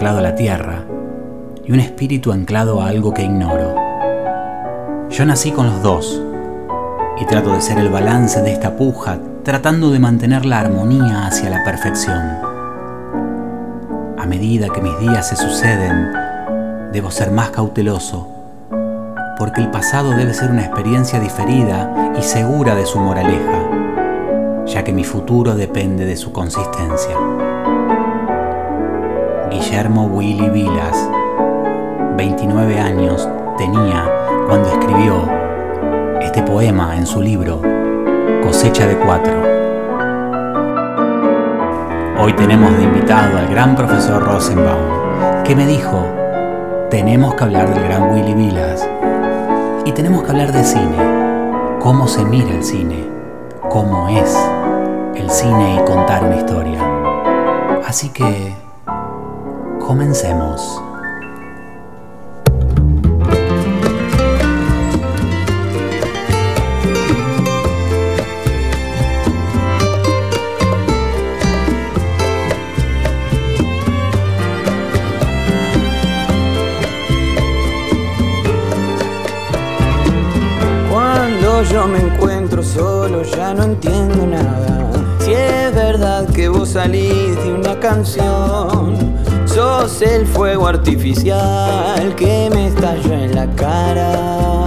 Anclado a la tierra y un espíritu anclado a algo que ignoro. Yo nací con los dos y trato de ser el balance de esta puja, tratando de mantener la armonía hacia la perfección. A medida que mis días se suceden, debo ser más cauteloso, porque el pasado debe ser una experiencia diferida y segura de su moraleja ya que mi futuro depende de su consistencia. Guillermo Willy Vilas, 29 años tenía cuando escribió este poema en su libro Cosecha de Cuatro. Hoy tenemos de invitado al gran profesor Rosenbaum, que me dijo, tenemos que hablar del gran Willy Vilas y tenemos que hablar de cine, cómo se mira el cine, cómo es el cine y contar una historia. Así que, comencemos. Cuando yo me encuentro solo ya no entiendo nada. Salís de una canción, sos el fuego artificial que me estalla en la cara.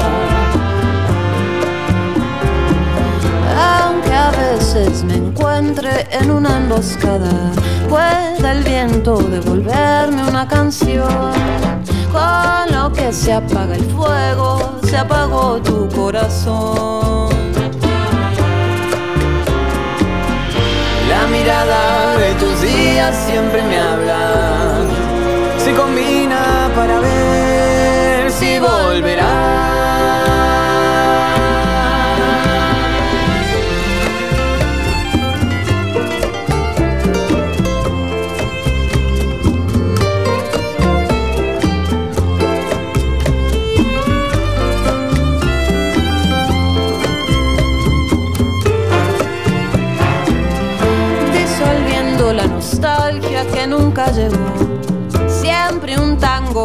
Aunque a veces me encuentre en una emboscada, puede el viento devolverme una canción. Con lo que se apaga el fuego, se apagó tu corazón. Mirada de tus días siempre me habla. Se combina para ver si volverá.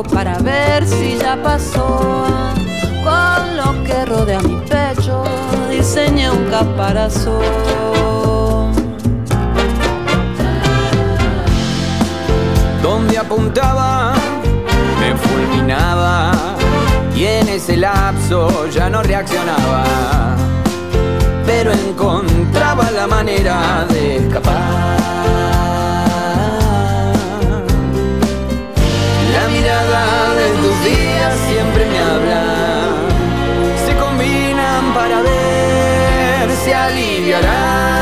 Para ver si ya pasó. Con lo que rodea mi pecho, diseñé un caparazón. Donde apuntaba, me fulminaba. Y en ese lapso ya no reaccionaba. Pero encontraba la manera de escapar. Siempre me habla. Se combinan para ver si aliviará.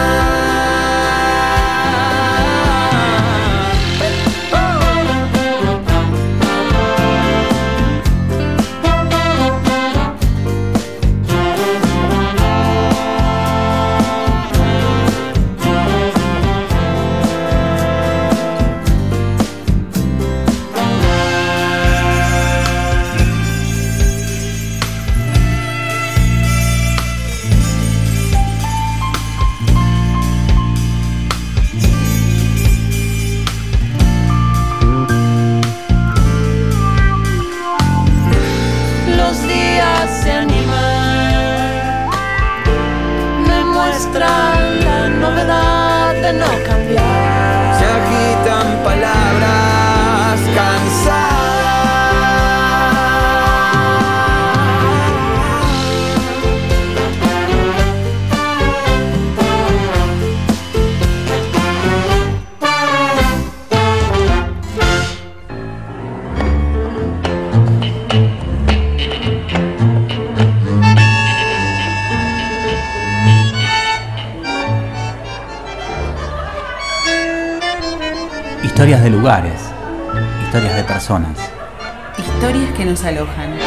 Lugares, historias de personas. Historias que nos alojan.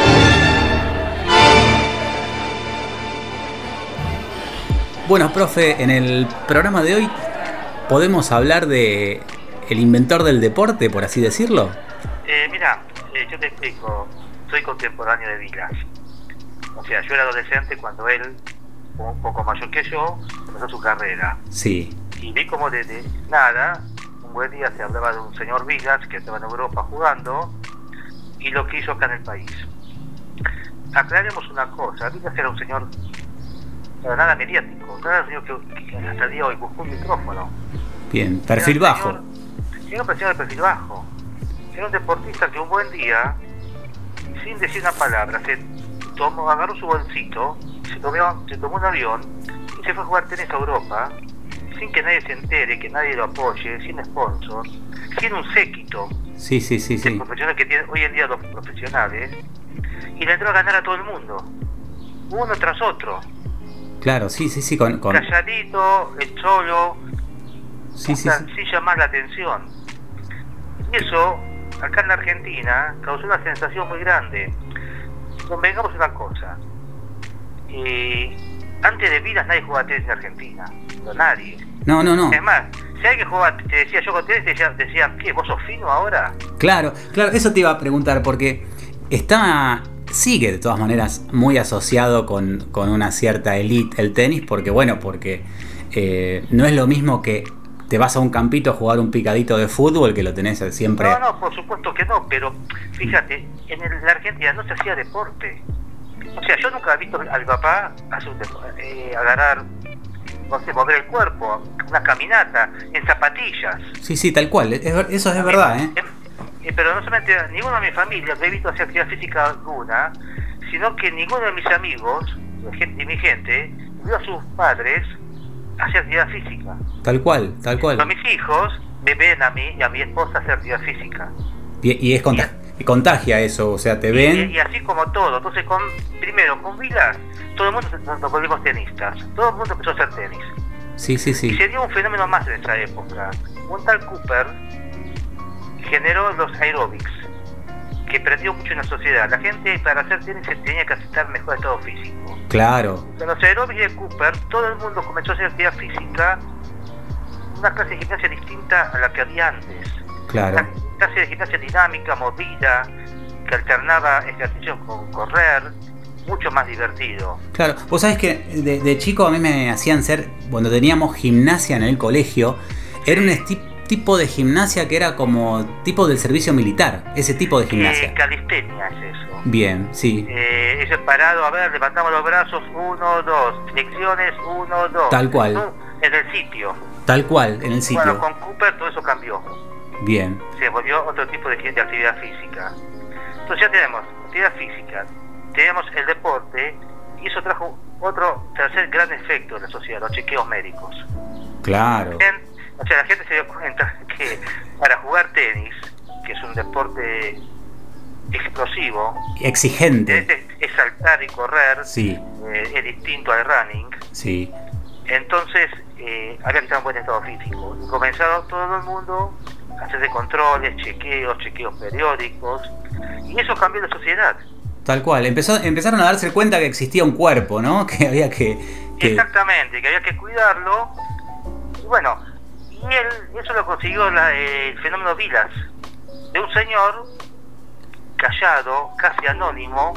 Bueno, profe, en el programa de hoy podemos hablar de el inventor del deporte, por así decirlo. Eh, mira, eh, yo te explico. Soy contemporáneo de Vilas. O sea, yo era adolescente cuando él, un poco mayor que yo, empezó su carrera. Sí, Y vi como desde nada, un buen día se hablaba de un señor Vilas que estaba en Europa jugando y lo que hizo acá en el país. Aclaremos una cosa, Vilas era un señor para nada mediático, nada señor que, que hasta el día de hoy buscó un micrófono. bien, perfil Era bajo. señor- Era un de perfil bajo. Era un deportista que un buen día, sin decir una palabra, se tomó, agarró su bolsito, se tomó, se tomó un avión y se fue a jugar tenis a Europa, sin que nadie se entere, que nadie lo apoye, sin sponsors, sin un séquito Sí, sí, sí, de profesionales que tienen hoy en día los profesionales, y le entró a ganar a todo el mundo, uno tras otro, Claro, sí, sí, sí, con... con- calladito, el cholo, Sí, sí, sí. sin llamar la atención. Y eso, acá en la Argentina, causó una sensación muy grande. Convengamos una cosa. eh, antes de Vilas nadie jugaba tenis en Argentina. No, nadie. No, no, no. Es más, si alguien jugaba, te decía yo con tenis, te decía, decía, ¿qué? ¿Vos sos fino ahora? Claro, claro, eso te iba a preguntar porque está, sigue de todas maneras muy asociado con, con una cierta elite el tenis, porque bueno, porque eh, no es lo mismo que te vas a un campito a jugar un picadito de fútbol que lo tenés siempre. No, no, por supuesto que no, pero fíjate, en el- la Argentina no se hacía deporte. O sea, yo nunca he visto a mi papá hacer eh, agarrar, no sé, mover el cuerpo, una caminata, en zapatillas. Sí, sí, tal cual, es eso es verdad, ¿eh? Eh, eh, pero no solamente ninguno de mi familia lo he visto hacer actividad física alguna, sino que ninguno de mis amigos y mi gente vio a sus padres hacer actividad física. Tal cual, tal Pero cual. mis hijos me ven a mí y a mi esposa hacer actividad física. Y, y es conta- y contagia eso, o sea, te Y, ven. y así como todo. Entonces, con, primero, con Vilas, todo el mundo nos, volvimos tenistas. Todo el mundo empezó a hacer tenis. Sí, sí, Y sí. se dio un fenómeno más en esa época. Un tal Cooper generó los aerobics, que prendió mucho en la sociedad. La gente para hacer tenis se tenía que en mejor estado físico. Claro, Con los aerobics de Cooper, todo el mundo comenzó a hacer actividad física, una clase de gimnasia distinta a la que había antes. Claro. Una clase de gimnasia dinámica, movida, que alternaba ejercicios con correr, mucho más divertido. Claro, vos sabés que de, de chico a mí me hacían ser, cuando teníamos gimnasia en el colegio, era un tipo de gimnasia que era como tipo del servicio militar, ese tipo de Eh, gimnasia. calistenia es eso. Bien, sí, Eh, ese parado, a ver, levantamos los brazos, uno, dos, flexiones, uno, dos. Tal cual. En el sitio. tal cual, en el Bueno, sitio. con Cooper todo eso cambió. Bien, Se volvió otro tipo de, de actividad física. Entonces ya tenemos actividad física, tenemos el deporte, y eso trajo otro tercer gran efecto en la sociedad, los chequeos médicos. claro. Bien, O sea, la gente se dio cuenta que para jugar tenis, que es un deporte explosivo, Exigente. es, es saltar y correr, Sí, eh, es distinto al running, sí. entonces eh, había que estar en buen estado físico. Comenzaron todo el mundo hacerse controles, chequeos, chequeos periódicos, y eso cambió la sociedad. Tal cual. Empezó, empezaron a darse cuenta que existía un cuerpo, ¿no? Que había que. que- Exactamente, que había que cuidarlo. Y bueno, y él, eso lo consiguió la- el fenómeno Vilas, de un señor callado, casi anónimo,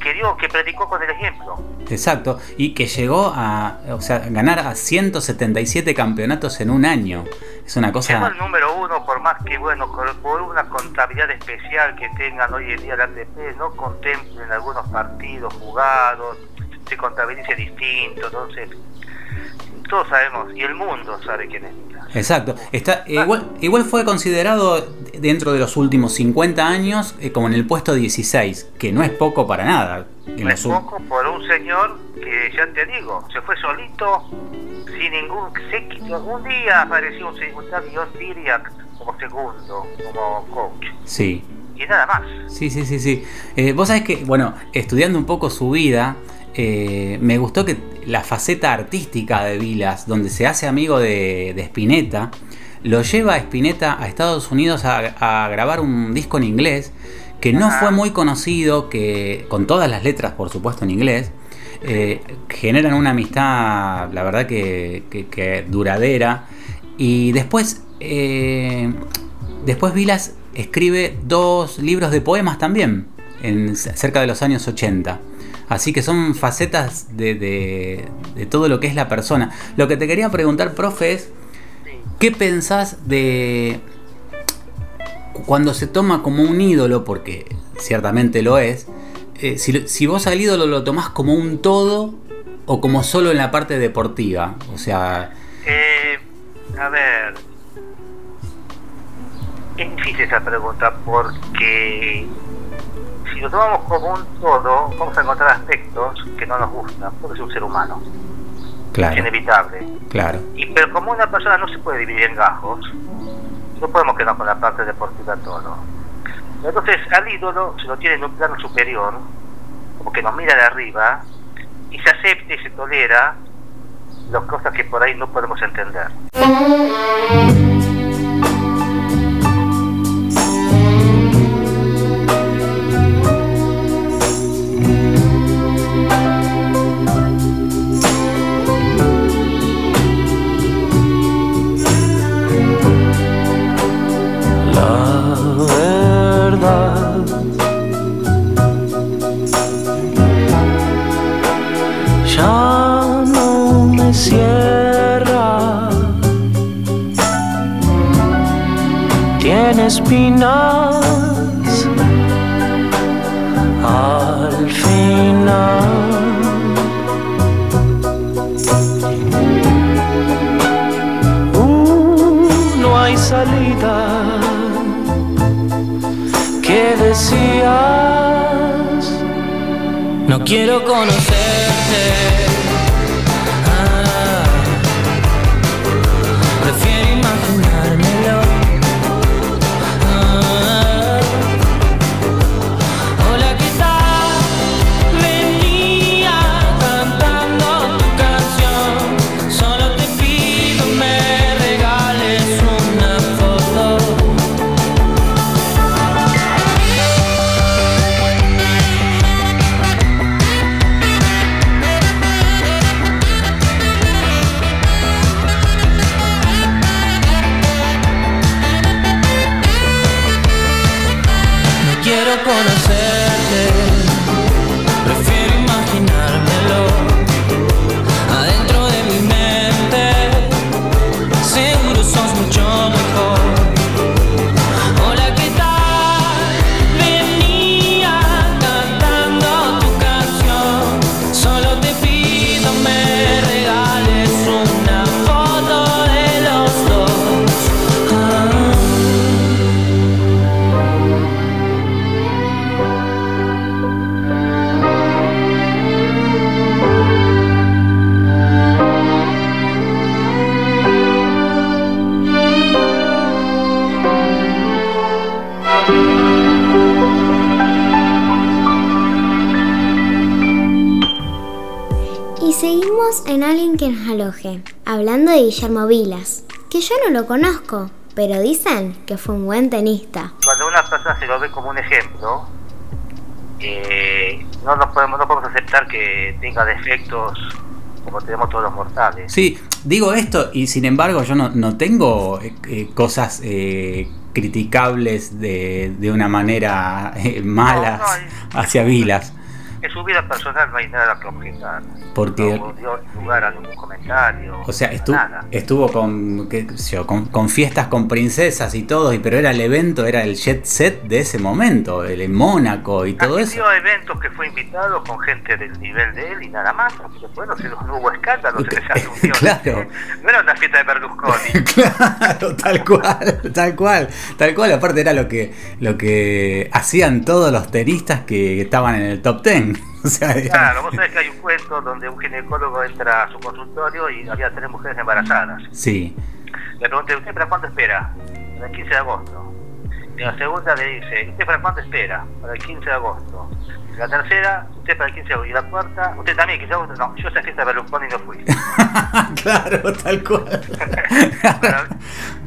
que dio, que predicó con el ejemplo. Exacto. Y que llegó a. O sea, ganar a 177 campeonatos en un año. Es una Llegó cosa. el número uno, por más que, bueno, por, por una contabilidad especial que tengan hoy en día la ATP, no contemplen algunos partidos jugados, se contabilice distinto, entonces, todos sabemos, y el mundo sabe quién es. Exacto. Está, igual, igual fue considerado dentro de los últimos 50 años eh, como en el puesto 16, que no es poco para nada. No es poco por un señor que, ya te digo, se fue solito, sin ningún séquito. Un día apareció un, se- un tal Dios Siriac como segundo, como coach. Sí. Y nada más. Sí, sí, sí, sí. Eh, Vos sabés que, bueno, estudiando un poco su vida, eh, me gustó que la faceta artística de Vilas, donde se hace amigo de, de Spinetta, lo lleva a Spinetta a Estados Unidos a, a grabar un disco en inglés que no fue muy conocido, que con todas las letras, por supuesto, en inglés. eh, generan una amistad, la verdad que, que- que duradera. Y después, eh, después Vilas escribe dos libros de poemas también, en, cerca de los años 80. Así que son facetas de, de- todo lo que es la persona. Lo que te quería preguntar, profe, es, ¿qué pensás de cuando se toma como un ídolo, porque ciertamente lo es, eh, si, si vos al ídolo lo tomás como un todo o como solo en la parte deportiva? O sea, Eh, a ver. Es difícil esa pregunta porque si lo tomamos como un todo, vamos a encontrar aspectos que no nos gustan, porque es un ser humano, es claro, inevitable. claro. Y pero como una persona no se puede dividir en gajos, no podemos quedar con la parte deportiva todo. Entonces al ídolo se lo tiene en un plano superior, como que nos mira de arriba, y se acepta y se tolera las cosas que por ahí no podemos entender. Guillermo Vilas, que yo no lo conozco, pero dicen que fue un buen tenista. Cuando una persona se lo ve como un ejemplo, eh, no, nos podemos, no podemos aceptar que tenga defectos como tenemos todos los mortales. Sí, digo esto y sin embargo yo no, no tengo eh, eh, cosas eh, criticables de, de una manera eh, No, no, hacia Vilas. En su vida personal no hay nada objetar. Porque- No dio lugar a ningún comentario. O sea, estu- nada. estuvo con, qué sé yo, con, con fiestas con princesas y todo, y- pero era el evento, era el jet set de ese momento, el en Mónaco y todo eso. Asistió a eventos que fue invitado con gente del nivel de él y nada más. Después no, se- no hubo escándalos en esa reunión. Claro. No era una fiesta de Berlusconi. Claro, tal cual, tal cual, tal cual. Aparte era lo que, lo que hacían todos los tenistas que estaban en el top ten. O sea, era- Claro, vos sabés que hay un cuento donde un ginecólogo entra a su consultorio y había tres mujeres embarazadas. sí, Le pregunté, ¿usted para cuándo espera? Para el 15 de agosto. Y la segunda le dice, ¿usted para cuándo espera? Para el 15 de agosto. Y la tercera, ¿usted para el 15 de agosto? Y la cuarta, ¿usted también 15 de agosto? No, yo esa fiesta de Berlusconi no fui. claro, tal cual. Para-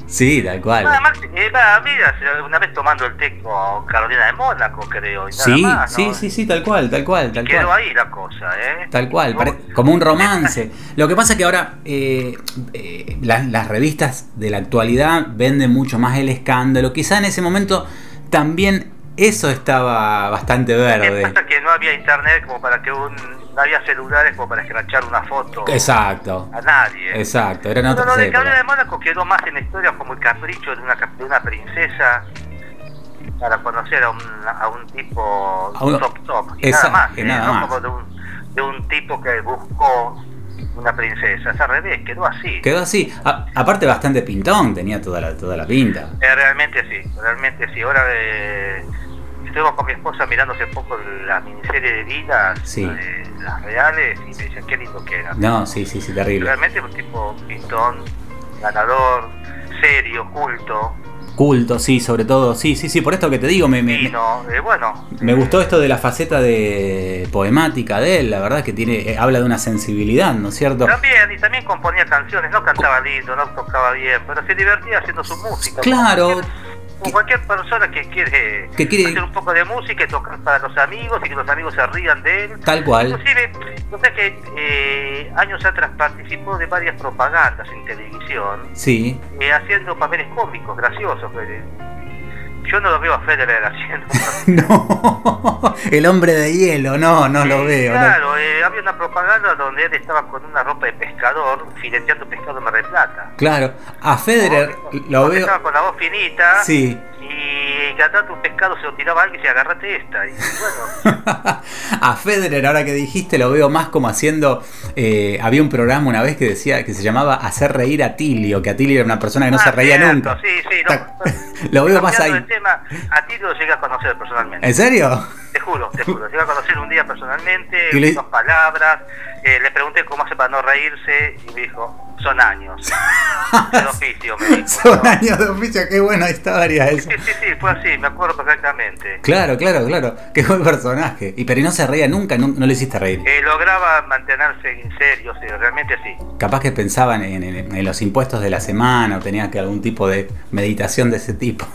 Sí, tal cual. Nada más, eh, mira, una vez tomando el té con Carolina de Mónaco, creo. Y nada Sí, más, ¿no? sí, sí, sí, tal cual, tal cual, tal Quedó cual. ahí la cosa, ¿eh? Tal cual, pare- como un romance. Lo que pasa es que ahora eh, eh, las, las revistas de la actualidad venden mucho más el escándalo. Quizá en ese momento también eso estaba bastante verde. pasa que no había internet como para que un... No había celulares como para escrachar una foto Exacto, a nadie. exacto, Pero otras lo de Carolina de. Mónaco quedó más en la historia como el capricho de una, de una princesa para conocer a un, a un tipo A un- top top y nada más, y ¿eh? nada no más. como de un, de un tipo que buscó una princesa, es al revés, quedó así. Quedó así. A- aparte bastante pintón, tenía toda la, toda la pinta. Eh, realmente sí, realmente sí. Ahora eh, estuvimos con mi esposa mirando hace poco la miniserie de vidas, Sí. eh, las reales, y me decían qué lindo que era. No, sí, sí, sí, terrible. Realmente un tipo pintón, ganador, serio, culto, Culto, sí, sobre todo. Sí, sí, sí, por esto que te digo, me, me- fino, eh, bueno. Me gustó esto de la faceta de poemática de él, la verdad que tiene eh, habla de una sensibilidad, ¿no es cierto? También, y también componía canciones, no cantaba lindo, no tocaba bien, pero se divertía haciendo su música. Claro. Cualquier, persona que quiere, Que quiere- hacer un poco de música y tocar para los amigos y que los amigos se rían de él. Tal cual. Inclusive, no sé que eh, años atrás participó de varias propagandas en televisión, Sí. eh, haciendo papeles cómicos, graciosos. eh. Yo no lo veo a Federer haciendo. No, el hombre de hielo, no, no lo veo. no. Claro, eh, había una propaganda donde él estaba con una ropa de pescador, fileteando pescado en Mar del Plata. Claro, a Federer lo veo. Estaba con la voz finita. Sí. Y cantando un pescado se lo tiraba a alguien y se agarrate esta. Y bueno, A Federer, ahora que dijiste, lo veo más como haciendo. eh, había un programa una vez que decía que se llamaba Hacer reír a Tilio, que Atilio era una persona que no Ah, se reía cierto, nunca. Sí, sí, no. Lo veo más ahí. tema, a ti lo llegué a conocer personalmente. ¿En serio? Te juro, te juro. Llegué a conocer un día personalmente, dos palabras. Eh, le pregunté cómo hace para no reírse y me dijo, son años. El oficio, me dijo. Son ¿no? años de oficio, qué buena historia esa. Sí, sí, sí, fue así, me acuerdo perfectamente. Claro, claro, claro. Qué buen personaje. Y pero no se reía nunca, no, no le hiciste reír. Eh, lograba mantenerse en serio, sí, realmente sí. Capaz que pensaban en, en- en los impuestos de la semana o tenía que algún tipo de meditación de ese tipo.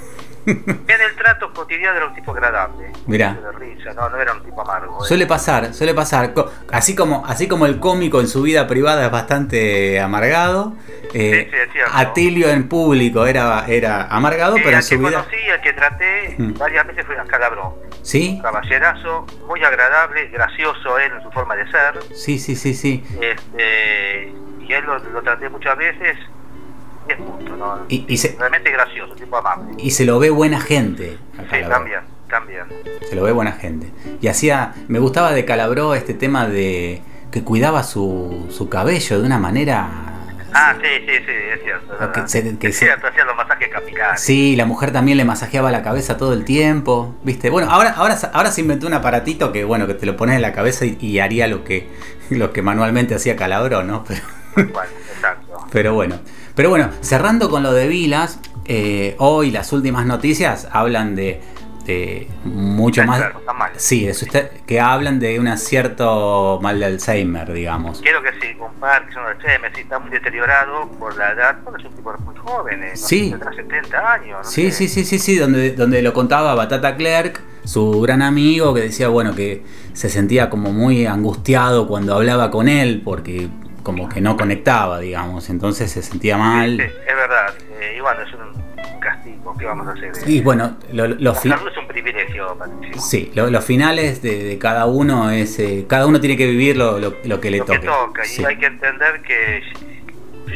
En el trato cotidiano era un tipo agradable. Mirá. De risa, no, no era un tipo amargo. eh. Suele pasar, suele pasar. Así como, así como el cómico en su vida privada es bastante amargado, eh, Sí, sí. Atilio en público era, era amargado, Sí, pero en su que vida. conocí, al que traté Mm. varias veces fue a Calabró. ¿Sí? Caballerazo, muy agradable, gracioso él en su forma de ser. Sí, sí, sí, sí. Este, y él lo, lo traté muchas veces. 10 puntos, ¿no? Y- y se- Realmente gracioso, tipo amable. Y se lo ve buena gente. Sí, también, también. Se lo ve buena gente. Y hacía, me gustaba de Calabró este tema de que cuidaba su, su cabello de una manera... Ah, sí, sí, sí, es cierto. Que se- que es se- cierto, hacía los masajes capilares. Sí, la mujer también le masajeaba la cabeza todo el tiempo, ¿viste? Bueno, ahora, ahora, ahora se inventó un aparatito que, bueno, que te lo pones en la cabeza y, y haría lo que, lo que manualmente hacía Calabró, ¿no? Pero, Bueno, exacto. pero bueno. Pero bueno, cerrando con lo de Vilas, eh, hoy las últimas noticias hablan de, de mucho más... mal. Sí, de su- que hablan de un cierto mal de Alzheimer, digamos. Quiero que sí, un Parkinson, Alzheimer, sí, está muy deteriorado por la edad, porque es un tipo muy joven, eh, no sé, Sí. tendrá 70 años. no Sí, sé. sí, sí, sí, sí, donde, donde lo contaba Batata Clerk, su gran amigo, que decía, bueno, que se sentía como muy angustiado cuando hablaba con él, porque como que no conectaba, digamos, entonces se sentía Sí, mal. es verdad. eh, y bueno, es un, castigo que vamos a hacer. eh. Y bueno, lo- lo- es un privilegio, Patricio. sí, lo- los finales de, de cada uno es, eh, cada uno tiene que vivir lo, lo- que le Lo toque. que toca, Sí, y hay que entender que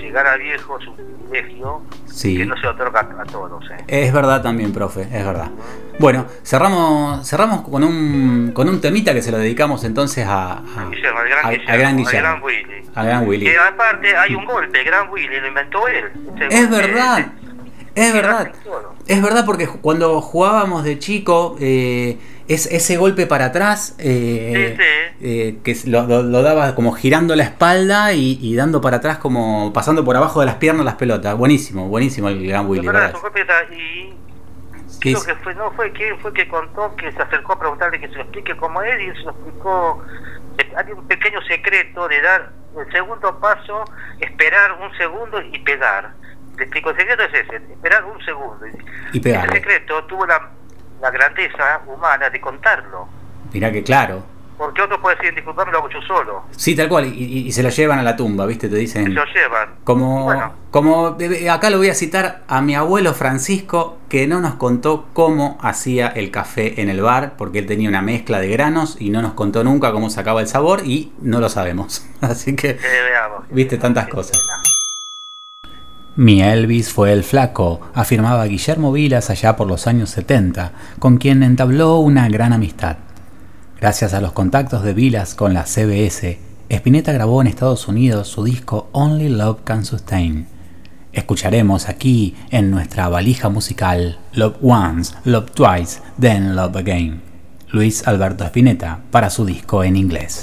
llegar a viejo es un privilegio Sí. que no se otorga a, a todos. eh. Es verdad también, profe, es verdad. Bueno, cerramos, cerramos con un, con un temita que se lo dedicamos entonces a, a- Guillermo, al gran a- Guillermo, al gran Guillermo. gran Willy. Al gran Willy. Que aparte hay un golpe, gran Willy lo inventó él. Es verdad, ese- es verdad. Es verdad porque cuando jugábamos de chico, eh, es, ese golpe para atrás, eh, Sí, sí. eh, que es- lo, lo- lo daba como girando la espalda y, y dando para atrás como pasando por abajo de las piernas las pelotas. Buenísimo, buenísimo el gran Willy, Es verdad, es y creo sí. que fue, no fue quién fue que contó que se acercó a preguntarle que se lo explique como él y él se lo explicó. Hay un pequeño secreto de dar el segundo paso, esperar un segundo y pegar. te explico, el secreto es ese, esperar un segundo. Y pegarle. Ese secreto tuvo la, la grandeza humana de contarlo. Mirá que claro. Porque otro puede decir, disculpame, lo hago yo solo. Sí, tal cual. Y, y- y se lo llevan a la tumba, ¿viste? Te Se dicen. lo llevan. Como, Bueno. como eh, acá lo voy a citar a mi abuelo Francisco, que no nos contó cómo hacía el café en el bar, porque él tenía una mezcla de granos y no nos contó nunca cómo sacaba el sabor y no lo sabemos. Así que, Eh, veamos. viste tantas cosas. Mi Elvis fue el flaco, afirmaba Guillermo Vilas allá por los años 70, con quien entabló una gran amistad. Gracias a los contactos de Vilas con la CBS, Spinetta grabó en Estados Unidos su disco Only Love Can Sustain. Escucharemos aquí en nuestra valija musical Love Once, Love Twice, Then Love Again. Luis Alberto Spinetta para su disco en inglés.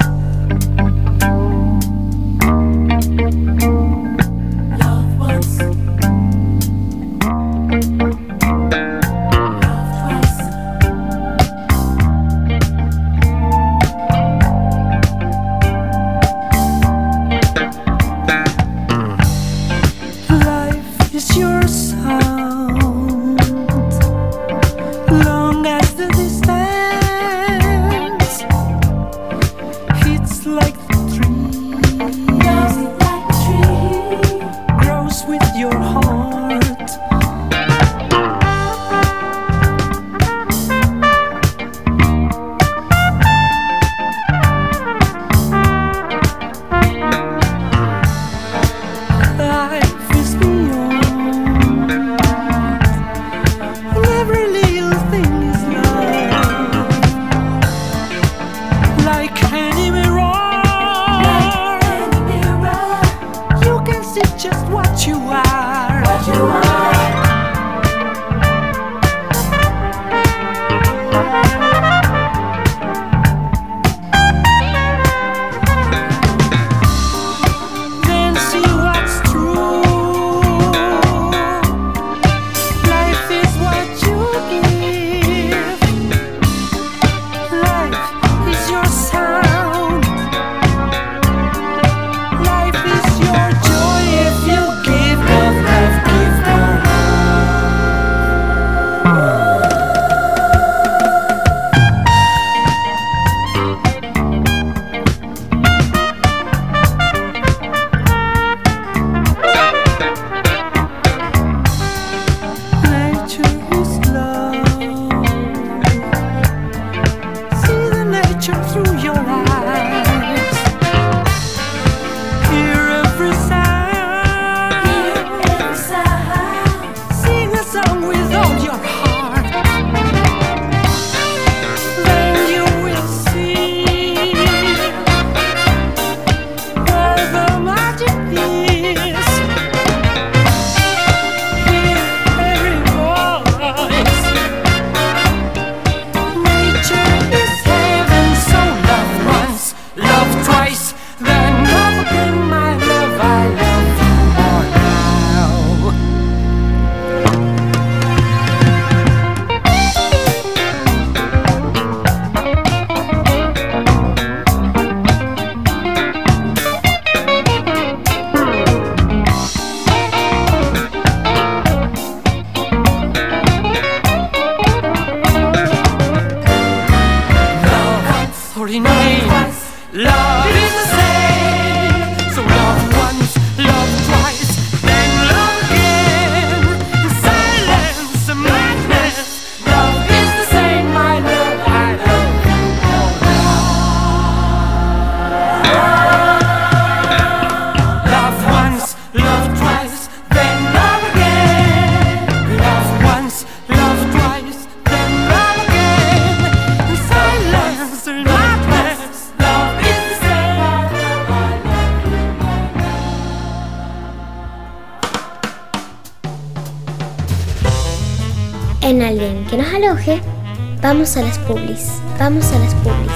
Vamos a las publis. Vamos a las publis.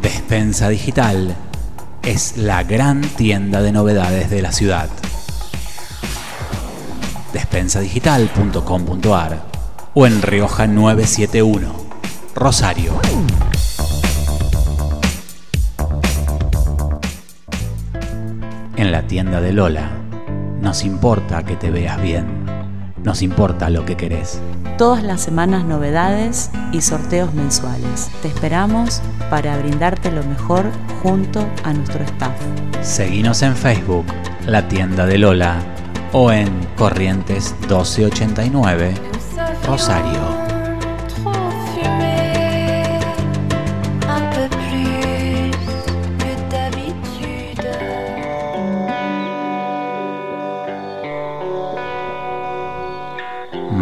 Despensa Digital es la gran tienda de novedades de la ciudad. Despensadigital.com.ar o en Rioja 971, Rosario. Tienda de Lola, nos importa que te veas bien, nos importa lo que querés. Todas las semanas novedades y sorteos mensuales. Te esperamos para brindarte lo mejor junto a nuestro staff. Seguinos en Facebook, La Tienda de Lola, o en Corrientes 1289, Rosario.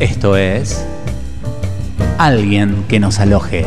Esto es alguien que nos aloje,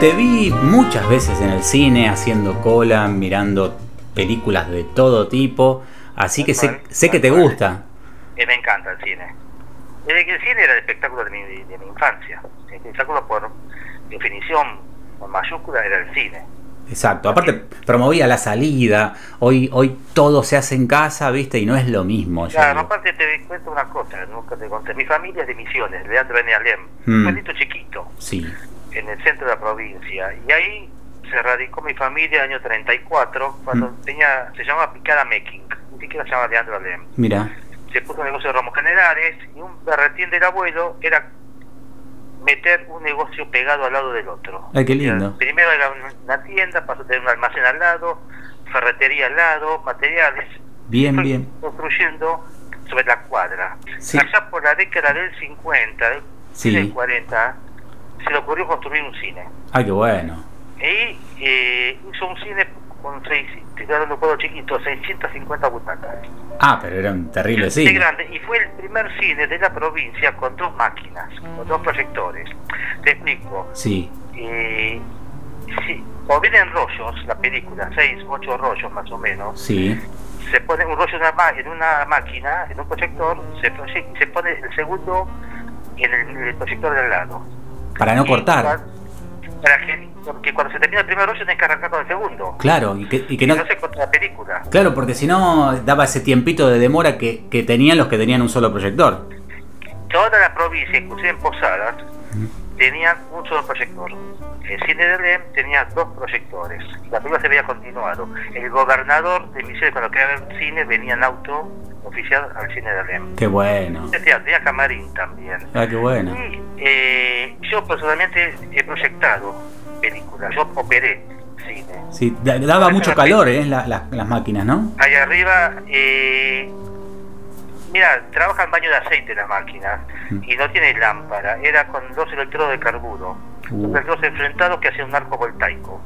te vi muchas veces en el cine haciendo cola, mirando películas de todo tipo, así que sé, sé que te gusta. Eh, me encanta el cine. Desde que el cine era el espectáculo de mi, de mi infancia. El espectáculo por definición con mayúscula era el cine. Exacto, aparte promovía la salida, hoy, hoy todo se hace en casa, viste, y no es lo mismo. Claro, aparte te cuento una cosa, nunca te conté. Mi familia es de Misiones, Leandro Benealem, Mm. un pueblito chiquito, Sí, en el centro de la provincia. Y ahí se radicó mi familia en el año 34, cuando Mm. tenía, se llamaba Picada Making, ni siquiera se llamaba Leandro Alem. mira, se puso un negocio de ramos generales y un berretín del abuelo era meter un negocio pegado al lado del otro. Ay, qué lindo. primero era una tienda, pasó a tener un almacén al lado, ferretería al lado, materiales. bien, bien. Construyendo sobre la cuadra. Sí. Allá por la década del 50, del Sí. del 40, se le ocurrió construir un cine. Ay, qué bueno. Y eh, hizo un cine con seis, te estoy dando un chiquito, 650 butacas. Ah, pero era un terrible de cine. grande y fue el primer cine de la provincia con dos máquinas, con dos proyectores. Te explico. Sí, Eh, sí, como viene en rollos, la película, seis, ocho rollos más o menos, sí. se pone un rollo en una, ma- en una máquina, en un proyector, se, proye- se pone el segundo en el, en el proyector de al lado. Para no cortar. Para que, porque cuando se termina el primer rollo tenés que arrancar con el segundo. Claro, y que, y que no. no se corta la película. Claro, porque si no daba ese tiempito de demora que, que tenían los que tenían un solo proyector. toda la provincia, inclusive en Posadas, tenían un solo proyector. El cine de Lem tenía dos proyectores. La película se veía continuado. El gobernador de Misiones, cuando quería ver cine, venía en auto oficial al cine de Lem. Qué bueno. Camarín también. Ah, qué bueno. Y eh, yo personalmente he proyectado películas, yo operé cine. Sí, da- daba mucho calor, ¿eh? la- la- las máquinas, ¿no? Ahí arriba, eh, mira, trabaja en baño de aceite la máquina Mm. y no tiene lámpara, era con dos electrodos de carburo, Uh. dos enfrentados que hacían un arco voltaico.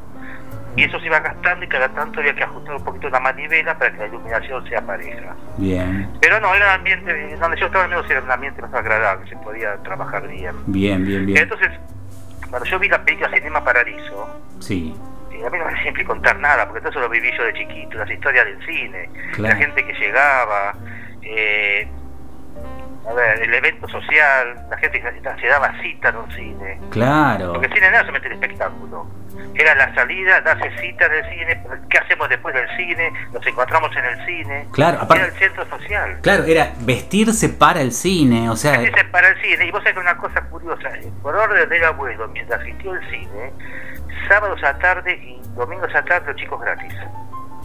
Y eso se iba gastando y cada tanto había que ajustar un poquito la manivela para que la iluminación sea pareja. Bien, Pero no, era un ambiente, donde yo estaba menos era un ambiente más agradable, se podía trabajar bien. bien, bien, bien. Entonces, cuando yo vi la película Cinema Paradiso, Sí, y a mí no me siempre contar nada, porque todo eso lo viví yo de chiquito, las historias del cine, Claro. la gente que llegaba. eh, a ver, el evento social, la gente se- daba cita en un cine. Claro. Porque el cine no era solamente el espectáculo. Era la salida, darse cita en el cine, ¿qué hacemos después del cine? Nos encontramos en el cine. Claro, aparte- Era el centro social. Claro, era vestirse para el cine, o sea, Dice para el cine, y vos sabés que una cosa curiosa, eh, por orden del abuelo, mientras asistió al cine, sábados a tarde y domingos a tarde los chicos gratis.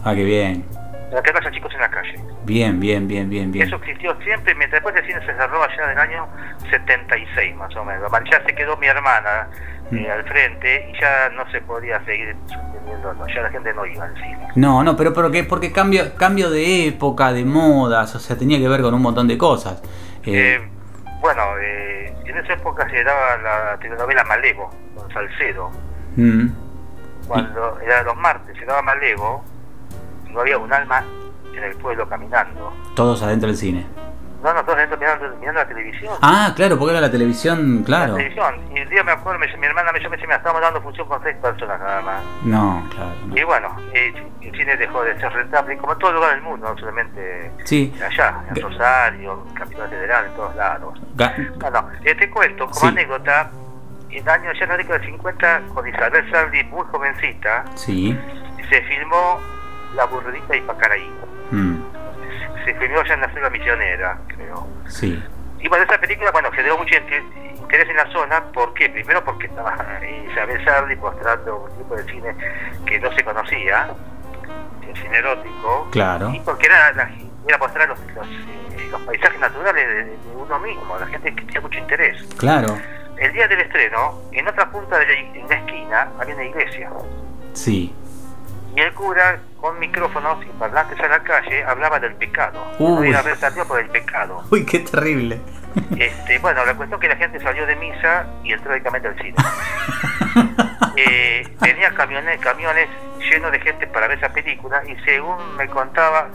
ah, qué bien. Que vayan chicos en la calle. Bien, bien, bien, bien, bien. Eso existió siempre, mientras después el cine se cerró allá del año 76 más o menos. Ya se quedó mi hermana eh, al frente y ya no se podía seguir sosteniéndolo, ya la gente no iba al cine. No, no, pero porque, porque cambio, cambio de época, de modas, o sea, tenía que ver con un montón de cosas. Eh, Eh, bueno, eh, en esa época se daba la telenovela Malevo, con Salcedo. mm, Cuando era los martes, se daba Malevo, no había un alma en el pueblo caminando. todos adentro del cine. No, no, todos dentro mirando, mirando la televisión. Ah, claro, porque era la televisión, claro. La televisión. Y el día me acuerdo, me, mi hermana me llamó y me decía, estamos dando función con seis personas nada más. No, claro. no. Y bueno, eh, el cine dejó de ser rentable, como en todo lugar del mundo, no solamente Sí. allá, en Rosario, en Capital Federal, en todos lados. Ga- Bueno, eh, cuento, como Sí. anécdota, en el año ya en la década del 50, con Isabel Saldi, muy jovencita, Sí. se filmó La Burrita y Pacaraí. mm, Se filmó ya en la selva misionera, creo. sí. Y bueno, esa película, bueno, generó mucho inte- interés en la zona, ¿por qué? Primero porque estaba Isabel Sardi mostrando un tipo de cine que no se conocía, el cine erótico, Claro. y porque era, la- era mostrar los, los, eh, los paisajes naturales de, de uno mismo, la gente que tenía mucho interés. Claro. El día del estreno, en otra punta de la, en la esquina, había una iglesia, Sí. Y el cura, con micrófonos y parlantes a la calle, hablaba del pecado. Uy. Ver salido por el pecado. Uy, qué terrible. Este, bueno, la cuestión es que la gente salió de misa y entró directamente al cine. eh, tenía camiones, camiones llenos de gente para ver esa película y según me contaba,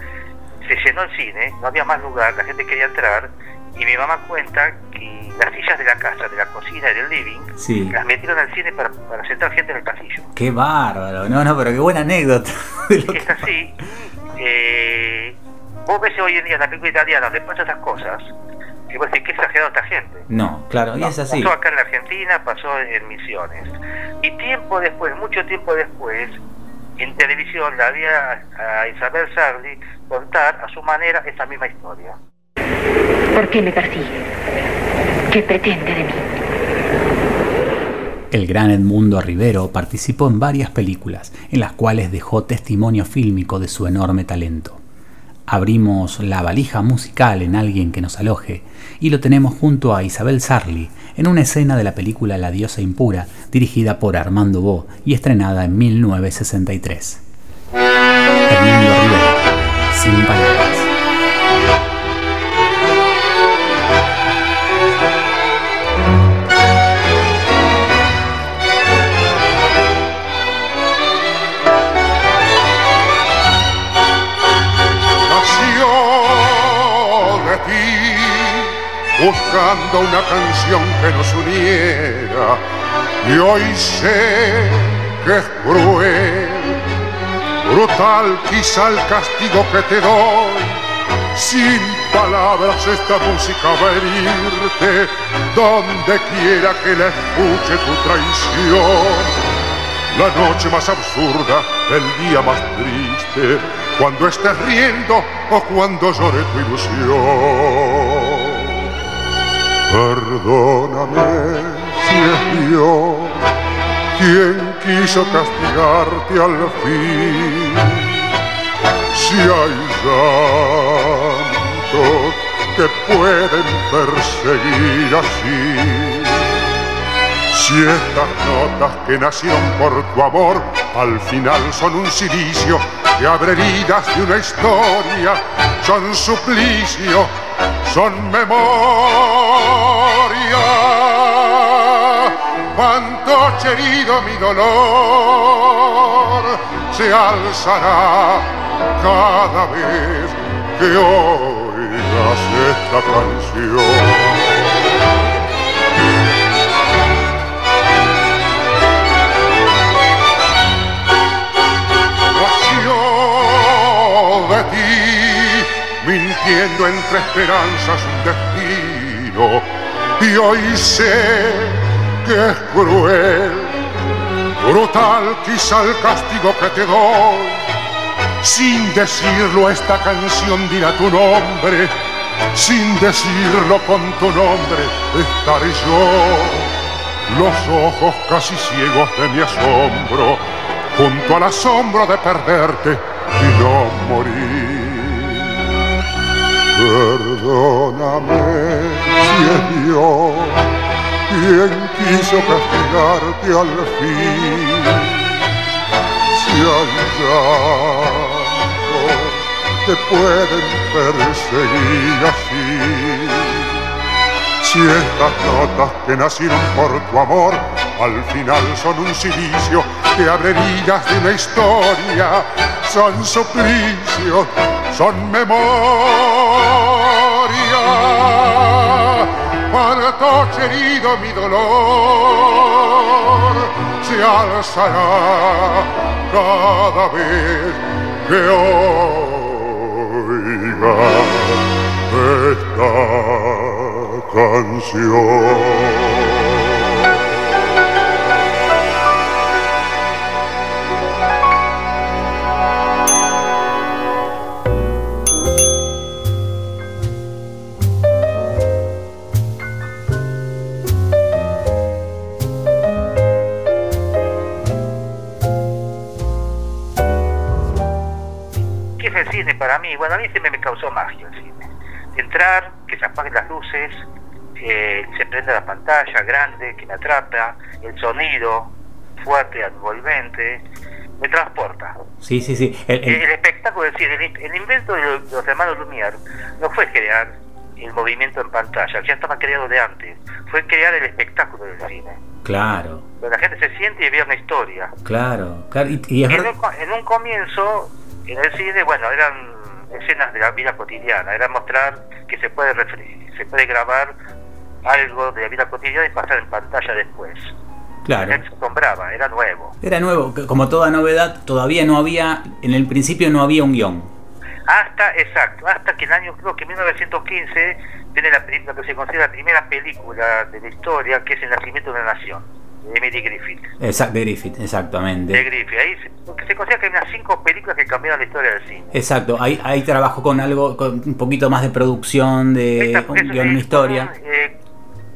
se llenó el cine, no había más lugar, la gente quería entrar y mi mamá cuenta que las sillas de la casa, de la cocina y del living, Sí. las metieron al cine para, para sentar gente en el pasillo. Qué bárbaro. No, no, pero qué buena anécdota. Es así, eh, vos ves hoy en día en la película italiana donde pasan esas cosas, y vos decís, qué exagerado esta gente. No, claro, y No, es así. Pasó acá en la Argentina, pasó en Misiones. Y tiempo después, mucho tiempo después, en televisión la vi a, a Isabel Sarli contar a su manera esa misma historia. ¿Por qué me persigue? ¿Qué pretende de mí? El gran Edmundo Rivero participó en varias películas en las cuales dejó testimonio fílmico de su enorme talento. Abrimos la valija musical en Alguien que nos aloje y lo tenemos junto a Isabel Sarli en una escena de la película La diosa impura dirigida por Armando Bo y estrenada en 1963. Edmundo Rivero, sin palabras. Una canción que nos uniera. Y hoy sé que es cruel, brutal quizá el castigo que te doy. Sin palabras esta música va a herirte, donde quiera que la escuche tu traición la noche más absurda, el día más triste, cuando estés riendo o cuando llore tu ilusión. Perdóname si es Dios quien quiso castigarte al fin. Si hay llantos que pueden perseguir así. Si estas notas que nacieron por tu amor al final son un silicio que abre heridas de una historia, son suplicio, son memoria. Cuánto herido mi dolor se alzará cada vez que oigas esta canción. Entre esperanzas un destino y hoy sé que es cruel, brutal quizá el castigo que te doy. Sin decirlo esta canción dirá tu nombre, sin decirlo con tu nombre estaré yo. Los ojos casi ciegos de mi asombro, junto al asombro de perderte y no morir. Perdóname si es Dios quien quiso castigarte al fin. Si hay llantos te pueden perseguir así. Si estas notas que nacieron por tu amor al final son un silicio que abre de una historia, son suplicios, son memoria. Para herido mi dolor se alzará cada vez que oiga esta canción. Causó magia el cine. Entrar, que se apaguen las luces, que se prenda la pantalla grande, que me atrapa, el sonido fuerte, envolvente, me transporta. Sí, sí, sí. El- el- El, espectáculo, es decir, el, el invento de los, los hermanos Lumière no fue crear el movimiento en pantalla, ya estaba creado de antes, fue crear el espectáculo del cine. claro, Donde la gente se siente y ve una historia. claro, claro. Y, y es En un, en un comienzo, en el cine, bueno, eran escenas de la vida cotidiana, era mostrar que se puede se puede grabar algo de la vida cotidiana y pasar en pantalla después. La Claro. gente se asombraba, era nuevo. Era nuevo, como toda novedad, todavía no había, en el principio no había un guion. Hasta, exacto, hasta que el año, creo que en 1915, tiene la, lo que se considera la primera película de la historia, que es El nacimiento de una nación, de Emily Griffith. Exacto, de Griffith, De exactamente. Griffith, ahí se, se considera que hay unas cinco películas que cambiaron la historia del cine. Exacto, ahí, ahí trabajó con algo, con un poquito más de producción, de Esta- un guion, historia. eh,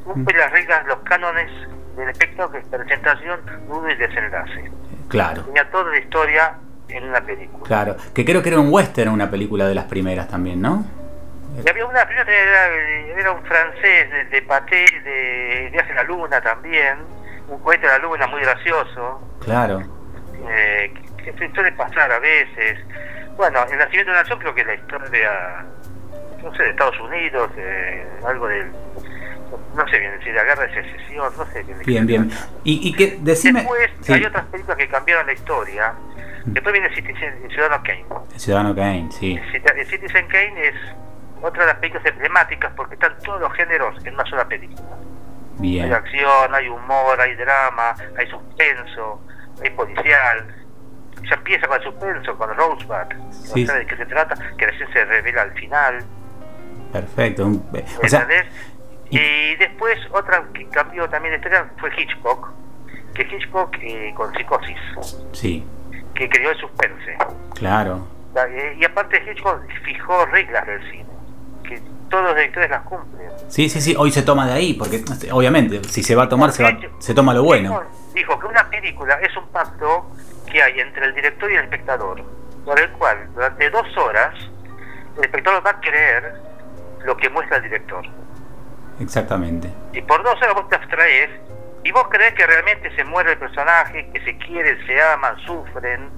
cumple las reglas, los cánones del espectáculo, que es presentación, nudo y desenlace. Claro, Tenía toda la historia en una película. claro. Que creo que era un western, una película de las primeras también, ¿no? Y había una que era, era un francés de, de Paté, de Viaje a la Luna también, un cohete a la Luna muy gracioso, Claro, eh, que se suele pasar a veces. Bueno, El Nacimiento de una Nación creo que es la historia, no sé, de Estados Unidos, eh, algo del, no sé bien decir, la guerra de secesión, no sé bien. bien, bien. Y, y que decime. Después Sí, hay otras películas que cambiaron la historia. Después viene Citizen, Ciudadano Kane. Ciudadano Kane, sí. El Citizen Kane es otra de las películas emblemáticas porque están todos los géneros en una sola película. Hay acción, hay humor, hay drama, hay suspenso, hay policial. Ya empieza con el suspenso, con Rosebud. Sí. No sé de qué se trata, que recién se revela al final. Perfecto. un- o. Y después otra que cambió también de historia fue Hitchcock. Que Hitchcock eh, con Psicosis, sí, que creó el suspense. claro. La- eh, Y aparte Hitchcock fijó reglas del cine, todos los directores las cumplen. Sí, sí, sí. Hoy se toma de ahí, porque obviamente, si se va a tomar, se, va, se toma lo bueno. Dijo que una película es un pacto que hay entre el director y el espectador, por el cual durante dos horas el espectador va a creer lo que muestra el director. Exactamente. Y por dos horas vos te abstraes y vos crees que realmente se muere el personaje, que se quieren, se aman, sufren.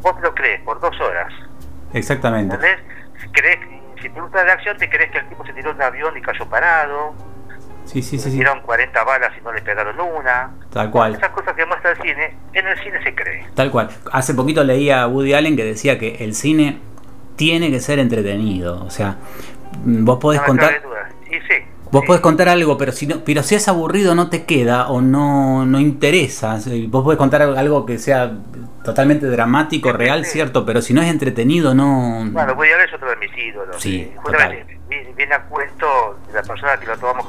Vos lo crees por dos horas. Exactamente. ¿Entendés? Crees, si te gusta la acción, te crees que el tipo se tiró de un avión y cayó parado. Sí, sí, sí, le tiraron 40 balas y no le pegaron una. Tal cual. Esas cosas que muestra el cine, en el cine se cree. Tal cual. Hace poquito leía a Woody Allen que decía que el cine tiene que ser entretenido. O sea, mm, vos podés No contar. Y sí, Vos podés contar algo, pero si no, pero si es aburrido no te queda o no, no interesa. Si Vos podés contar algo que sea totalmente dramático, real, cierto, pero si no es entretenido, no. bueno, Woody Allen es otro de mis ídolos. Sí, Eh, justamente, viene, viene a cuento de la persona que lo tomamos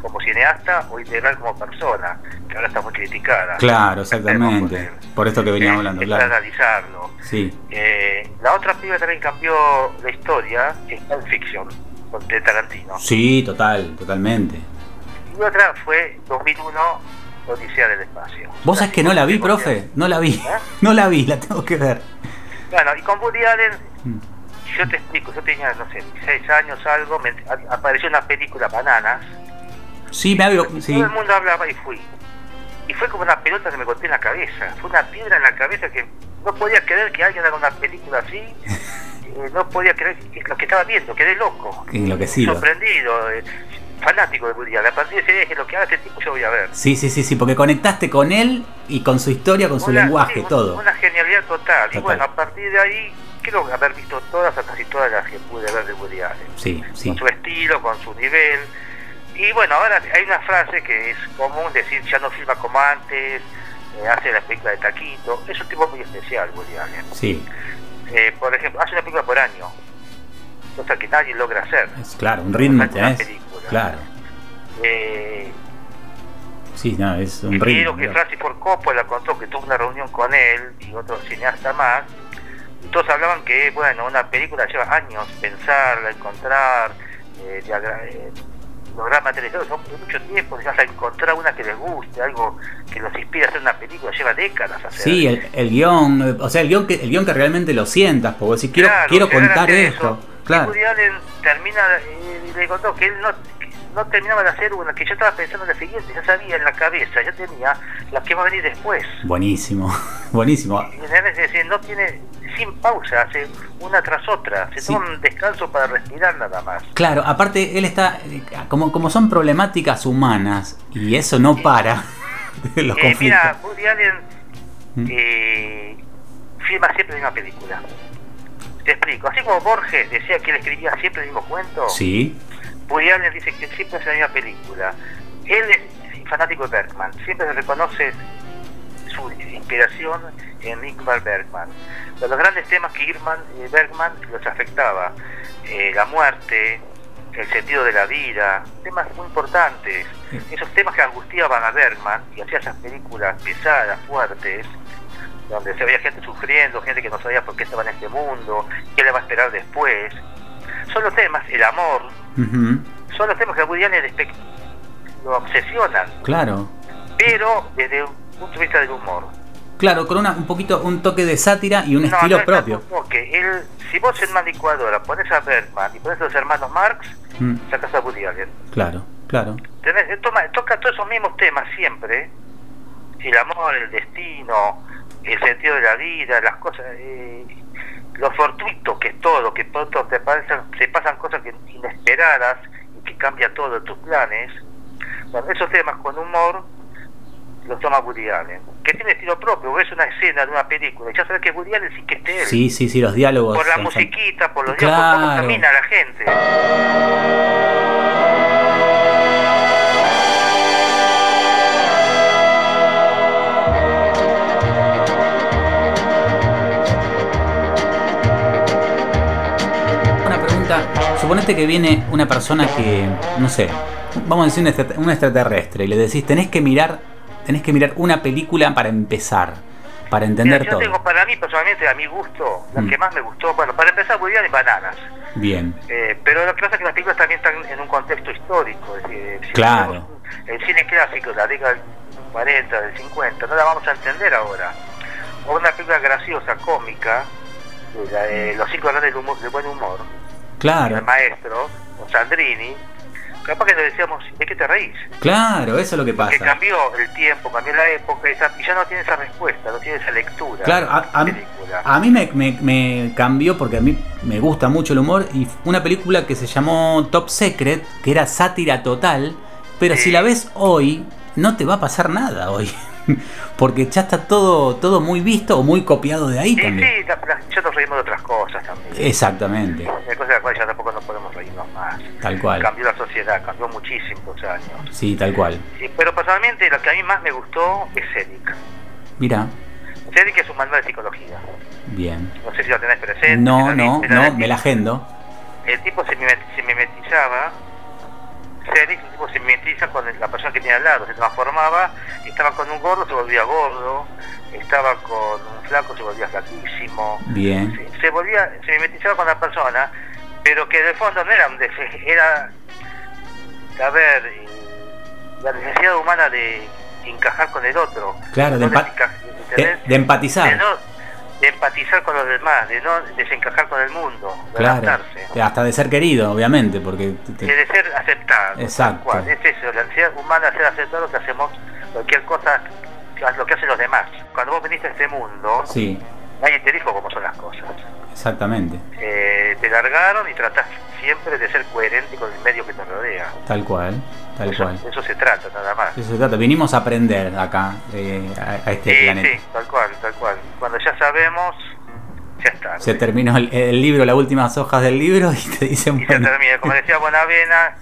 como cineasta o integral como persona, que ahora está muy criticada. Claro, exactamente. Por esto que veníamos hablando, claro. analizarlo. Sí, Eh, la otra película también cambió la historia, es Pulp Fiction, de Tarantino. sí, total, totalmente. Y otra fue 2001, Odisea del Espacio. ¿Vos sabés que no la vi, profe? No la vi. No la vi, la tengo que ver. Bueno, y con Woody Allen, Mm. yo te explico, yo tenía, no sé, 16 años algo, me, apareció una película, Bananas, Sí, me había... Sí. todo el mundo hablaba y fui. Y fue como una pelota que me corté en la cabeza, fue una piedra en la cabeza que no podía creer que alguien haga una película así, eh, no podía creer lo que estaba viendo, quedé loco, Enloquecido. sorprendido, eh, fanático de Woody Allen. A partir de ese día dije, lo que haga este tipo yo voy a ver. Sí, sí, sí, sí, porque conectaste con él y con su historia, con su lenguaje, sí, todo. Una genialidad total. Y bueno, a partir de ahí, creo haber visto todas casi todas las que pude ver de Woody Allen. Sí, sí. Con su estilo, con su nivel. Y bueno, ahora hay una frase que es común decir, ya no filma como antes, eh, hace la película de Taquito. Es un tipo muy especial, Woody Allen. Sí, Eh, por ejemplo, hace una película por año, cosa que nadie logra hacer. es claro, un ritmo película. Claro. Eh, Sí, no, es un ritmo. que. Francis Ford Coppola contó que tuvo una reunión con él y otro cineasta más. Y todos hablaban que, bueno, una película lleva años pensarla, encontrar, eh, diagra- eh, lograr materializar, son mucho tiempo, hasta encontrar una que les guste, algo que los inspire a hacer una película, lleva décadas hacer. Sí, el, el guion, eh, o sea, el guion que, el guion que realmente lo sientas, porque si quiero, Claro, quiero a contar esto, eso. Y claro. Woody Allen termina eh, y le contó que él no, no terminaba de hacer una, que yo estaba pensando en la siguiente, ya sabía en la cabeza, ya tenía la que va a venir después. Buenísimo, buenísimo. Y es decir, no tiene, sin pausa, hace una tras otra, se Sí. toma un descanso para respirar nada más. Claro, aparte él está, eh, como, como son problemáticas humanas y eso no para de los Eh, conflictos. mira, Woody Allen Mm. eh, filma siempre la misma película. Te explico, así como Borges decía que él escribía siempre el mismo cuento, Sí, Woody Allen dice que siempre hace la misma película. Él es fanático de Bergman, siempre se reconoce su inspiración en Ingmar Bergman. De los grandes temas que Irman, eh, Bergman los afectaba, eh, la muerte, el sentido de la vida, temas muy importantes. Esos temas que angustiaban a Bergman y hacía esas películas pesadas, fuertes, donde se veía gente sufriendo, gente que no sabía por qué estaba en este mundo, qué le va a esperar después. Son los temas, el amor, son los temas que a Woody Allen lo obsesionan, claro. pero desde un punto de vista del humor. Claro, con una, un poquito, un toque de sátira y un No, estilo no propio. Porque él, si vos en una licuadora pones a Bergman y pones a los hermanos Marx, Mm, sacas a Woody Allen. claro, claro. Él toma- toca todos esos mismos temas siempre. El amor, el destino, el sentido de la vida, las cosas, eh, lo fortuito que es todo, que pronto te pasan, se pasan cosas que, inesperadas y que cambia todo tus planes. Bueno, esos temas con humor los toma Woody Allen, que tiene estilo propio, ves una escena de una película y ya sabes que Woody Allen sí que esté él. Sí, sí, sí, los diálogos. por la musiquita, por los diálogos, por cómo camina la gente. Suponete que viene una persona que, no sé, vamos a decir un, extra- un extraterrestre y le decís, tenés que mirar, tenés que mirar una película para empezar, para entender Mira, yo todo. tengo para mí personalmente, a mi gusto, la Mm. que más me gustó, bueno, para empezar, Woody Allen, Bananas. Bien, Eh, pero lo que pasa es que las películas también están en un contexto histórico. Es decir, si Claro. El cine clásico de la década del 40, del 50, no la vamos a entender ahora. O una película graciosa, cómica, de la de Los cinco grandes del buen humor, claro, el maestro, o Sandrini, capaz que le decíamos, ¿de qué te reís? claro, eso es lo que Que pasa. cambió el tiempo, cambió la época, esa- y ya no tiene esa respuesta, no tiene esa lectura. Claro, a, a- película. a mí me, me- me cambió porque a mí me gusta mucho el humor y una película que se llamó Top Secret, que era sátira total, pero si la ves hoy, no te va a pasar nada hoy. Porque ya está todo, todo muy visto o muy copiado de ahí también. sí, ya nos reímos de otras cosas también. Exactamente, Hay cosas de las cuales ya tampoco no podemos reírnos más. tal cual. Cambió la sociedad, cambió muchísimos años. Sí, tal cual. Sí, pero personalmente lo que a mí más me gustó es Cédic. Mira, Cédic es un manual de psicología. bien. No sé si lo tenés presente. No, no, no, me la agendo. el tipo se, mimet- se el tipo se mimetiza con la persona que tenía al lado, se transformaba, estaba con un gordo, se volvía gordo, estaba con un flaco, se volvía flaquísimo, Bien. se volvía, se mimetizaba con la persona, pero que de fondo no era un era, a ver, eh, la necesidad humana de encajar con el otro. Claro, de, empa- de- empatizar. De, no- de empatizar con los demás, de no desencajar con el mundo, de Claro. adaptarse. Hasta de ser querido, obviamente, porque... te- De ser aceptado. Exacto. cual. Es eso, la necesidad humana de ser aceptado que hacemos cualquier cosa, lo que hacen los demás. Cuando vos viniste a este mundo, Sí, nadie te dijo cómo son las cosas. exactamente. Eh, te largaron y tratás siempre de ser coherente con el medio que te rodea. Tal cual, tal eso, cual. eso se trata, nada más. Eso se trata. Vinimos a aprender acá, eh, a, a este sí, planeta. sí, tal cual, tal cual. Cuando ya sabemos, ya está. Se terminó el, el libro, las últimas hojas del libro y te dicen, Y se bueno, termina. Como decía Bonavena,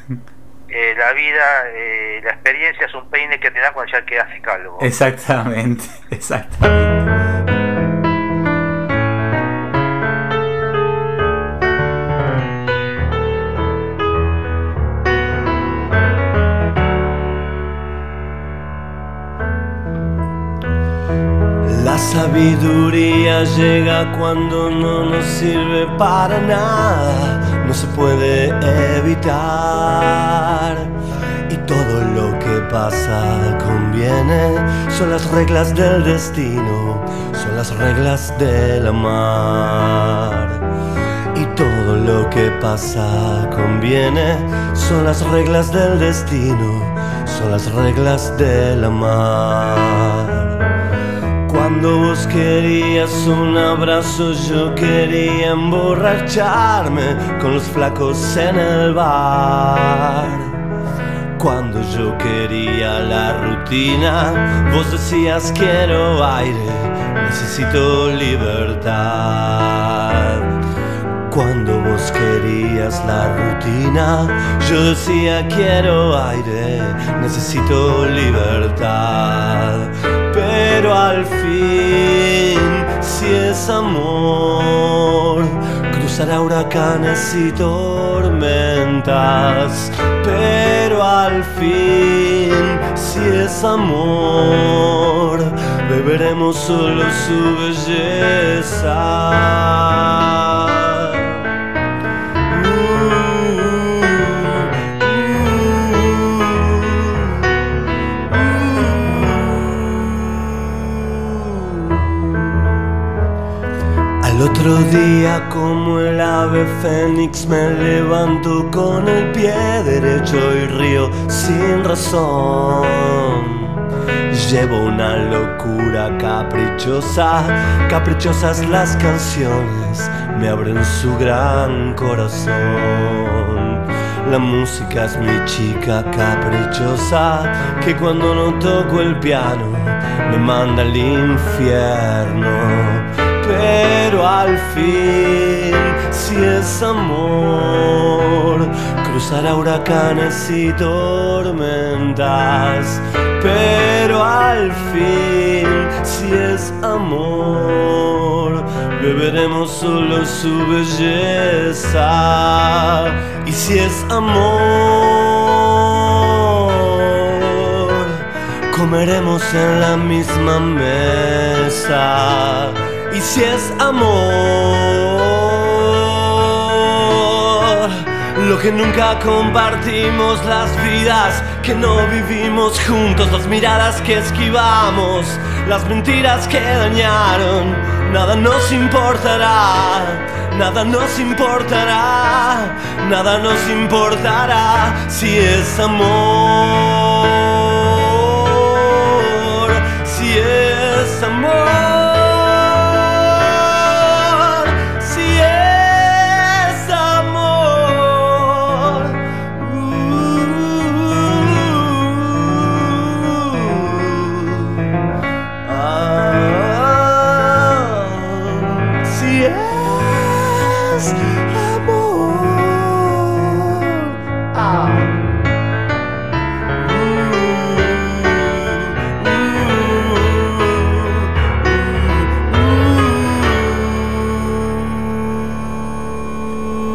eh, la vida, eh, la experiencia es un peine que te dan cuando ya quedas calvo. exactamente, exactamente. Sabiduría llega cuando no nos sirve para nada, no se puede evitar. Y todo lo que pasa conviene, son las reglas del destino, son las reglas del amar. Y todo lo que pasa conviene, son las reglas del destino, son las reglas del amar. Cuando vos querías un abrazo, yo quería emborracharme con los flacos en el bar. Cuando yo quería la rutina, vos decías quiero aire, necesito libertad. Cuando vos querías la rutina, yo decía quiero aire, necesito libertad. Al fin, si es amor, cruzará huracanes y tormentas. Pero al fin, si es amor, beberemos solo su belleza. Otro día como el ave fénix me levanto con el pie derecho y río sin razón. Llevo una locura caprichosa, caprichosas las canciones, me abren su gran corazón. La música es mi chica caprichosa, que cuando no toco el piano me manda al infierno. Pero al fin, si es amor, cruzará huracanes y tormentas. Pero al fin, si es amor, beberemos solo su belleza. Y si es amor, comeremos en la misma mesa. Si es amor, lo que nunca compartimos, las vidas que no vivimos juntos, las miradas que esquivamos, las mentiras que dañaron, nada nos importará, nada nos importará, nada nos importará si es amor, si es amor.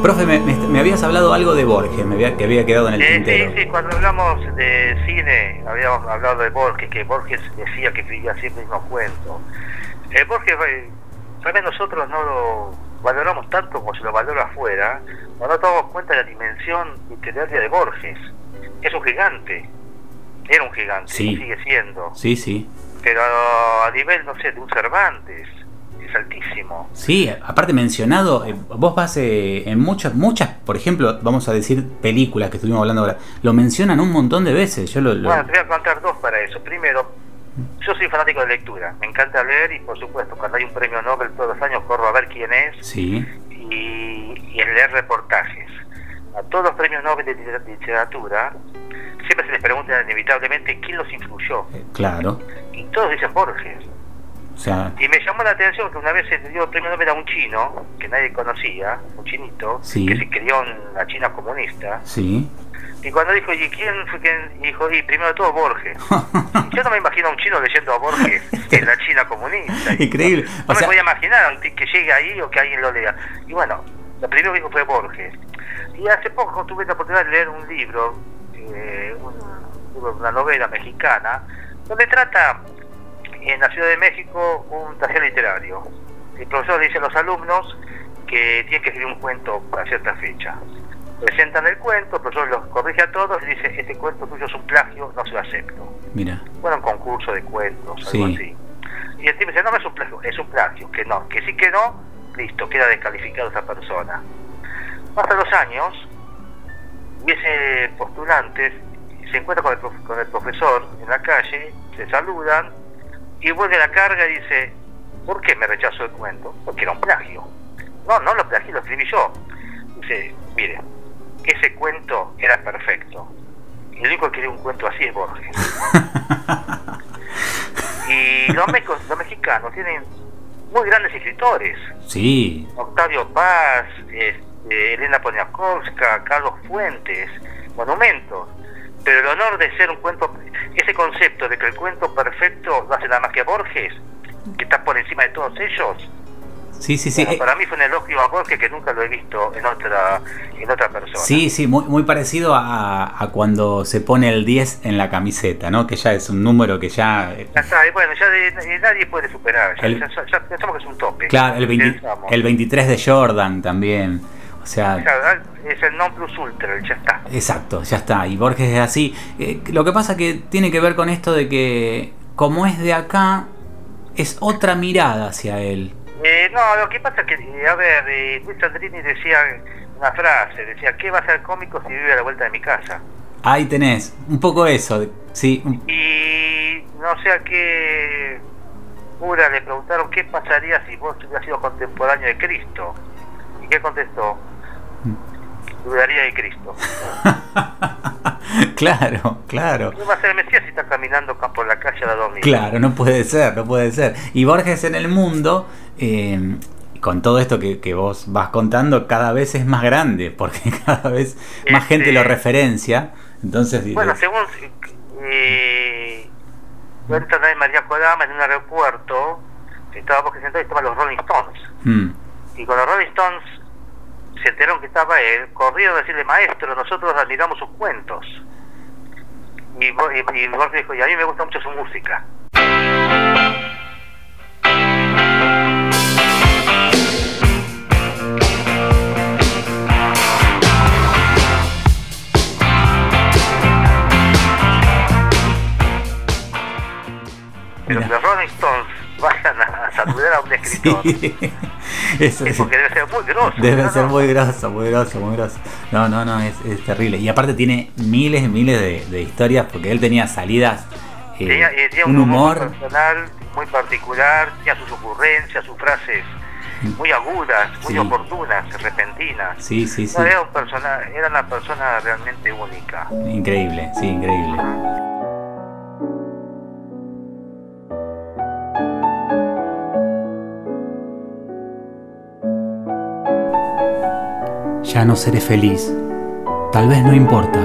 Profe, me, me- me me habías hablado algo de Borges, me había, que había quedado en el Eh, tintero. sí, sí, cuando hablamos de cine, habíamos hablado de Borges, que Borges decía que escribía siempre el mismo cuento. Eh, Borges, eh, tal vez nosotros no lo valoramos tanto como se lo valora afuera, no tomamos cuenta de la dimensión literaria de Borges. Es un gigante, era un gigante, Sí. y sigue siendo, Sí, sí. pero a nivel, no sé, de un Cervantes, es altísimo. Sí, aparte mencionado, eh, vos vas eh, en muchas, muchas, por ejemplo, vamos a decir películas que estuvimos hablando ahora, lo mencionan un montón de veces. Yo lo, lo- Bueno, te voy a contar dos para eso. Primero, yo soy fanático de lectura, me encanta leer y por supuesto cuando hay un premio Nobel todos los años corro a ver quién es Sí, y, y leer reportajes. A todos los premios Nobel de liter- literatura siempre se les pregunta inevitablemente quién los influyó claro. y todos dicen Borges. O sea, Y me llamó la atención que una vez se le dio el premio Nobel a un chino que nadie conocía, un chinito, Sí. que se crió en la China comunista. sí. Y cuando dijo, ¿y quién fue quien? Dijo, y primero de todo Borges. Yo no me imagino a un chino leyendo a Borges en la China comunista. Increíble. No me sea, podía imaginar a ti- que llegue ahí o que alguien lo lea. Y bueno, lo primero que dijo fue Borges. Y hace poco tuve la oportunidad de leer un libro, eh, un- una novela mexicana, donde trata en la Ciudad de México un taller literario. El profesor dice a los alumnos que tienen que escribir un cuento para cierta fecha. Presentan el cuento, el profesor los corrige a todos y dice, este cuento tuyo es un plagio, no se lo acepto. mira, Bueno, un concurso de cuentos, Sí. algo así. Y el tipo dice, no, no es un plagio, es un plagio, que no, que sí que no, listo, queda descalificado esa persona. Pasan los años, y ese postulante se encuentra con el, con el profesor en la calle, se saludan, y vuelve a la carga y dice, ¿por qué me rechazó el cuento? Porque era un plagio. No, no lo plagié, lo escribí yo. Dice, mire, ese cuento era perfecto. Y el único que quería un cuento así es Borges. y los, mexicos- los mexicanos tienen muy grandes escritores. sí, Octavio Paz, este, Elena Poniatowska, Carlos Fuentes, monumentos. Pero el honor de ser un cuento, ese concepto de que el cuento perfecto lo hace nada más que Borges, que está por encima de todos ellos, sí, sí, sí. bueno, eh, para mí fue un elogio a Borges que nunca lo he visto en otra, en otra persona. Sí, sí, muy, muy parecido a, a cuando se pone el 10 en la camiseta, ¿no? Que ya es un número que ya... Ya está, bueno, ya de- de- nadie puede superar, ya, El- ya- ya pensamos que es un tope. Claro, el, 20 Pensamos. el 23 de Jordan también. Sea, es el non plus ultra, ya está. exacto, ya está. Y Borges es así. Eh, lo que pasa que tiene que ver con esto de que como es de acá, es otra mirada hacia él. Eh, no, lo que pasa es que, eh, a ver, eh, Luis Sandrini decía una frase, decía, ¿qué va a ser cómico si vive a la vuelta de mi casa? Ahí tenés, un poco eso, sí, Y no sé a qué cura le preguntaron qué pasaría si vos hubieras sido contemporáneo de Cristo. ¿Y qué contestó? Dudaría de Cristo. claro, claro. ¿Qué va a ser el Mesías si está caminando ca- por la calle la domingo? Claro, no puede ser, no puede ser. Y Borges en el mundo, eh, con todo esto que, que vos vas contando, cada vez es más grande, porque cada vez más Este- gente lo referencia. Entonces, Bueno, dices, según eh, también María Kodama en un aeropuerto, estaba Borges sentado y estaban los Rolling Stones. mm, Y cuando los Rolling Stones se enteraron que estaba él, corrieron a decirle, maestro, nosotros admiramos sus cuentos. Y, y, y Borges dijo, y a mí me gusta mucho su música. Pero los Rolling Stones vayan a saludar a un escritor. eso Es es- porque debe ser muy grosso. Debe ¿no? ser muy grosso, muy grosso, muy grosso. No, no, no, es, es terrible. Y aparte tiene miles y miles de, de historias, porque él tenía salidas, eh, Tenía, eh, tenía un humor. personal, muy particular, tenía sus ocurrencias, sus frases muy agudas, muy Sí. oportunas, repentinas. Sí, sí, sí. No, era, un persona, era una persona realmente única. Increíble, sí, increíble. Ya no seré feliz. Tal vez no importa.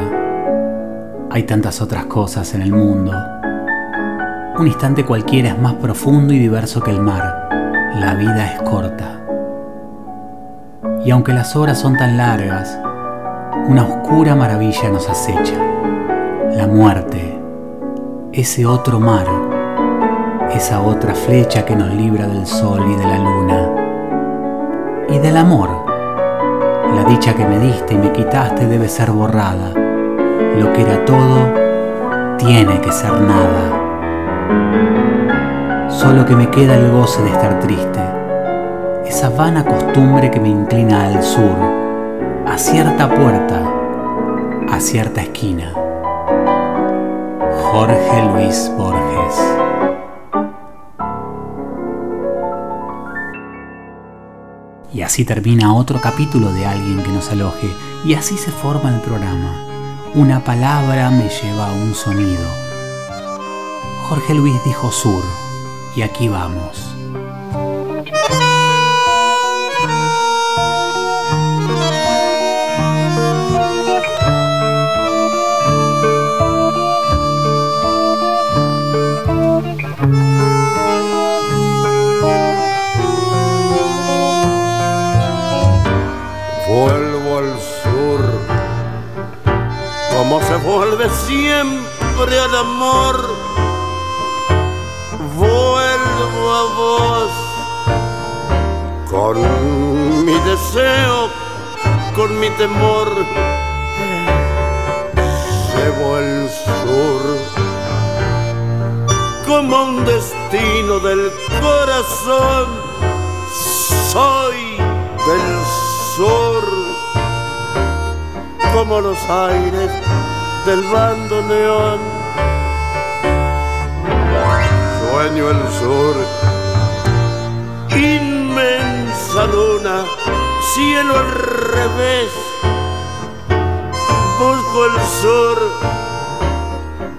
Hay tantas otras cosas en el mundo. Un instante cualquiera es más profundo y diverso que el mar. La vida es corta. Y aunque las horas son tan largas, una oscura maravilla nos acecha. La muerte, ese otro mar, esa otra flecha que nos libra del sol y de la luna. Y del amor, la dicha que me diste y me quitaste debe ser borrada. Lo que era todo tiene que ser nada. Solo que me queda el goce de estar triste, esa vana costumbre que me inclina al sur, a cierta puerta, a cierta esquina. Jorge Luis Borges. Así termina otro capítulo de Alguien que nos aloje, y así se forma el programa. Una palabra me lleva a un sonido. Jorge Luis dijo sur, y aquí vamos. Vuelve siempre al amor. Vuelvo a vos, con mi deseo, con mi temor. Llevo el sur, como un destino del corazón. Soy del sur como los aires del bando neón. Sueño el sur, inmensa luna, cielo al revés. Busco el sur,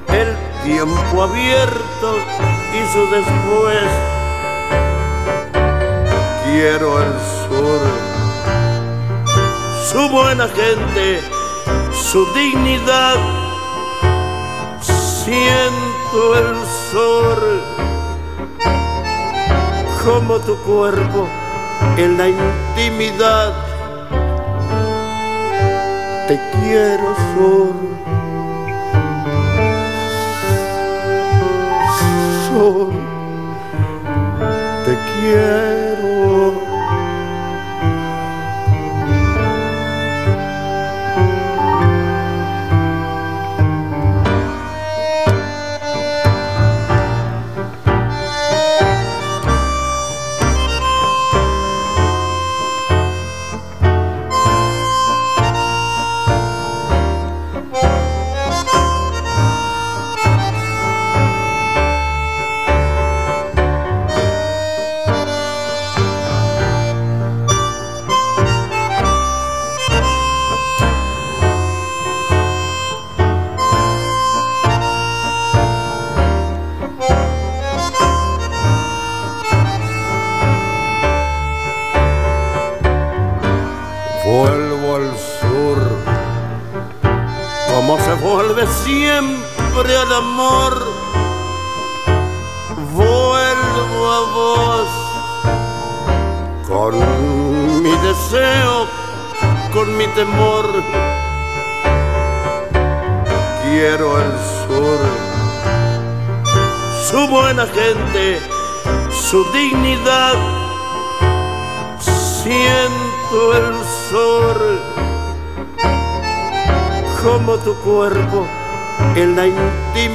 el tiempo abierto y su después. Quiero el sur su buena gente, su dignidad. Siento el sol como tu cuerpo en la intimidad. Te quiero sur,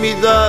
intimidad.